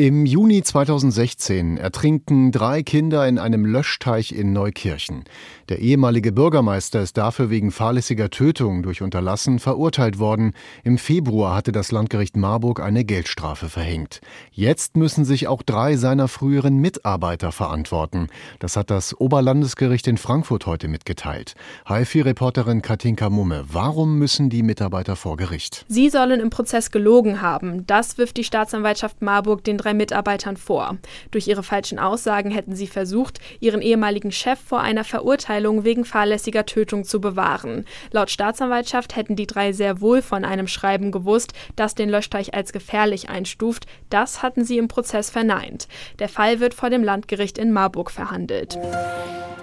Im Juni 2016 ertrinken drei Kinder in einem Löschteich in Neukirchen. Der ehemalige Bürgermeister ist dafür wegen fahrlässiger Tötung durch Unterlassen verurteilt worden. Im Februar hatte das Landgericht Marburg eine Geldstrafe verhängt. Jetzt müssen sich auch drei seiner früheren Mitarbeiter verantworten. Das hat das Oberlandesgericht in Frankfurt heute mitgeteilt. HFI-Reporterin Katinka Mumme, warum müssen die Mitarbeiter vor Gericht? Sie sollen im Prozess gelogen haben. Das wirft die Staatsanwaltschaft Marburg den drei drei Mitarbeitern vor. Durch ihre falschen Aussagen hätten sie versucht, ihren ehemaligen Chef vor einer Verurteilung wegen fahrlässiger Tötung zu bewahren. Laut Staatsanwaltschaft hätten die drei sehr wohl von einem Schreiben gewusst, das den Löschteich als gefährlich einstuft. Das hatten sie im Prozess verneint. Der Fall wird vor dem Landgericht in Marburg verhandelt.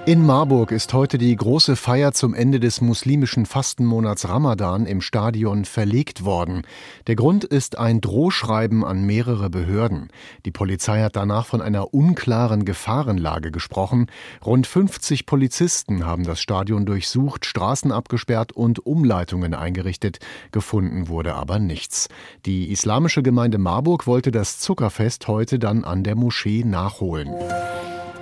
In Marburg ist heute die große Feier zum Ende des muslimischen Fastenmonats Ramadan im Stadion verlegt worden. Der Grund ist ein Drohschreiben an mehrere Behörden. Die Polizei hat danach von einer unklaren Gefahrenlage gesprochen. Rund 50 Polizisten haben das Stadion durchsucht, Straßen abgesperrt und Umleitungen eingerichtet. Gefunden wurde aber nichts. Die islamische Gemeinde Marburg wollte das Zuckerfest heute dann an der Moschee nachholen.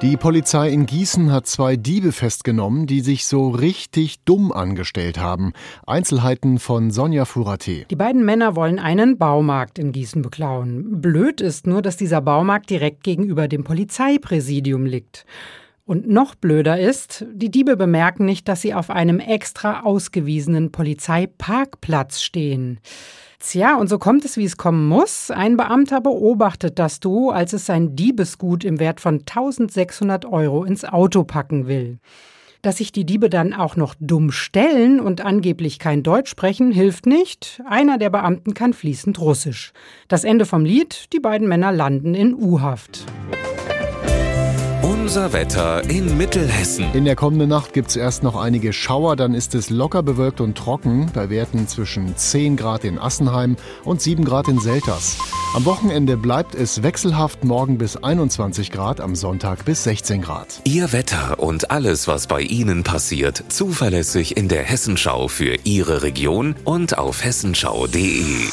Die Polizei in Gießen hat zwei Diebe festgenommen, die sich so richtig dumm angestellt haben. Einzelheiten von Sonja Furate. Die beiden Männer wollen einen Baumarkt in Gießen beklauen. Blöd ist nur, dass dieser Baumarkt direkt gegenüber dem Polizeipräsidium liegt. Und noch blöder ist, die Diebe bemerken nicht, dass sie auf einem extra ausgewiesenen Polizeiparkplatz stehen. Tja, und so kommt es, wie es kommen muss. Ein Beamter beobachtet das Duo, als es sein Diebesgut im Wert von 1600 Euro ins Auto packen will. Dass sich die Diebe dann auch noch dumm stellen und angeblich kein Deutsch sprechen, hilft nicht. Einer der Beamten kann fließend Russisch. Das Ende vom Lied, die beiden Männer landen in U-Haft. Unser Wetter in Mittelhessen. In der kommenden Nacht gibt es erst noch einige Schauer, dann ist es locker bewölkt und trocken, bei Werten zwischen 10 Grad in Assenheim und 7 Grad in Selters. Am Wochenende bleibt es wechselhaft morgen bis 21 Grad, am Sonntag bis 16 Grad. Ihr Wetter und alles, was bei Ihnen passiert, zuverlässig in der Hessenschau für Ihre Region und auf hessenschau.de.